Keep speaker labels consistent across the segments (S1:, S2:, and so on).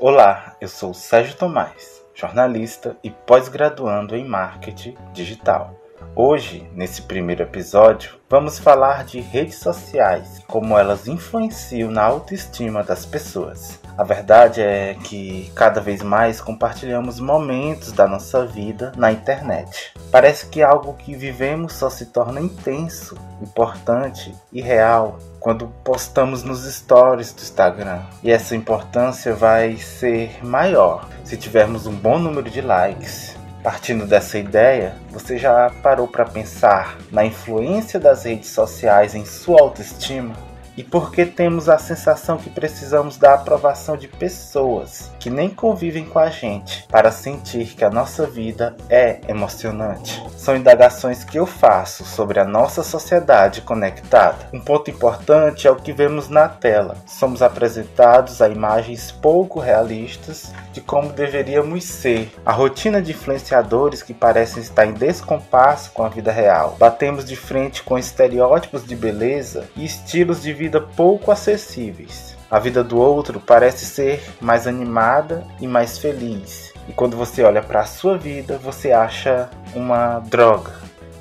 S1: Olá, eu sou Sérgio Tomás, jornalista e pós-graduando em marketing digital. Hoje, nesse primeiro episódio, vamos falar de redes sociais, como elas influenciam na autoestima das pessoas. A verdade é que cada vez mais compartilhamos momentos da nossa vida na internet. Parece que algo que vivemos só se torna intenso, importante e real quando postamos nos stories do Instagram. E essa importância vai ser maior se tivermos um bom número de likes. Partindo dessa ideia, você já parou para pensar na influência das redes sociais em sua autoestima? E porque temos a sensação que precisamos da aprovação de pessoas que nem convivem com a gente para sentir que a nossa vida é emocionante. São indagações que eu faço sobre a nossa sociedade conectada. Um ponto importante é o que vemos na tela. Somos apresentados a imagens pouco realistas de como deveríamos ser. A rotina de influenciadores que parecem estar em descompasso com a vida real. Batemos de frente com estereótipos de beleza e estilos de vida vida pouco acessíveis. A vida do outro parece ser mais animada e mais feliz. E quando você olha para a sua vida, você acha uma droga.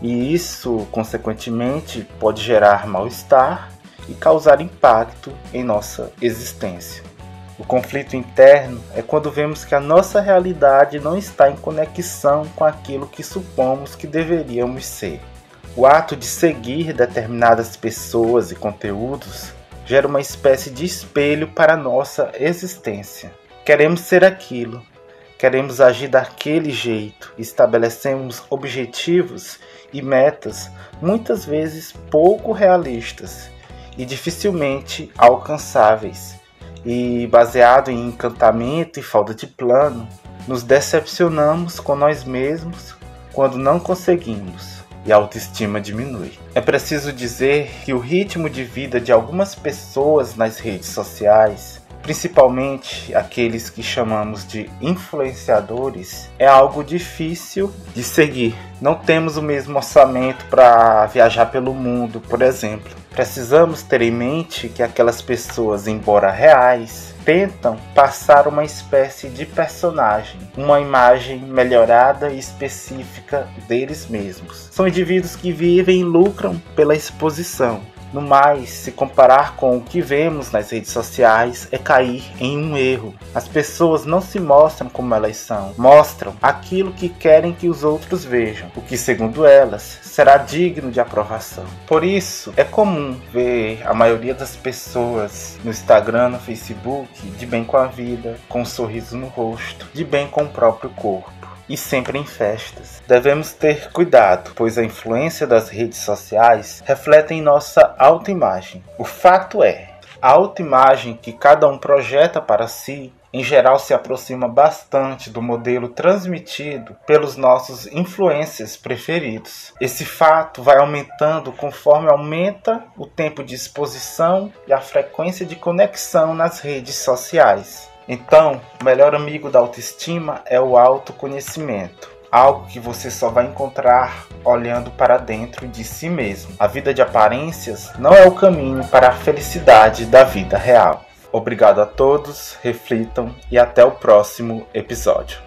S1: E isso, consequentemente, pode gerar mal-estar e causar impacto em nossa existência. O conflito interno é quando vemos que a nossa realidade não está em conexão com aquilo que supomos que deveríamos ser. O ato de seguir determinadas pessoas e conteúdos gera uma espécie de espelho para a nossa existência. Queremos ser aquilo, queremos agir daquele jeito, estabelecemos objetivos e metas muitas vezes pouco realistas e dificilmente alcançáveis. E baseado em encantamento e falta de plano, nos decepcionamos com nós mesmos quando não conseguimos e a autoestima diminui. É preciso dizer que o ritmo de vida de algumas pessoas nas redes sociais, principalmente aqueles que chamamos de influenciadores, é algo difícil de seguir. Não temos o mesmo orçamento para viajar pelo mundo, por exemplo. Precisamos ter em mente que aquelas pessoas, embora reais, tentam passar uma espécie de personagem, uma imagem melhorada e específica deles mesmos. São indivíduos que vivem e lucram pela exposição, no mais, se comparar com o que vemos nas redes sociais, é cair em um erro. As pessoas não se mostram como elas são, mostram aquilo que querem que os outros vejam, o que, segundo elas, será digno de aprovação. Por isso, é comum ver a maioria das pessoas no Instagram, no Facebook, de bem com a vida, com um sorriso no rosto, de bem com o próprio corpo e sempre em festas. Devemos ter cuidado, pois a influência das redes sociais reflete em nossa autoimagem. O fato é, a autoimagem que cada um projeta para si em geral se aproxima bastante do modelo transmitido pelos nossos influencers preferidos. Esse fato vai aumentando conforme aumenta o tempo de exposição e a frequência de conexão nas redes sociais. Então, o melhor amigo da autoestima é o autoconhecimento. Algo que você só vai encontrar olhando para dentro de si mesmo. A vida de aparências não é o caminho para a felicidade da vida real. Obrigado a todos, reflitam e até o próximo episódio.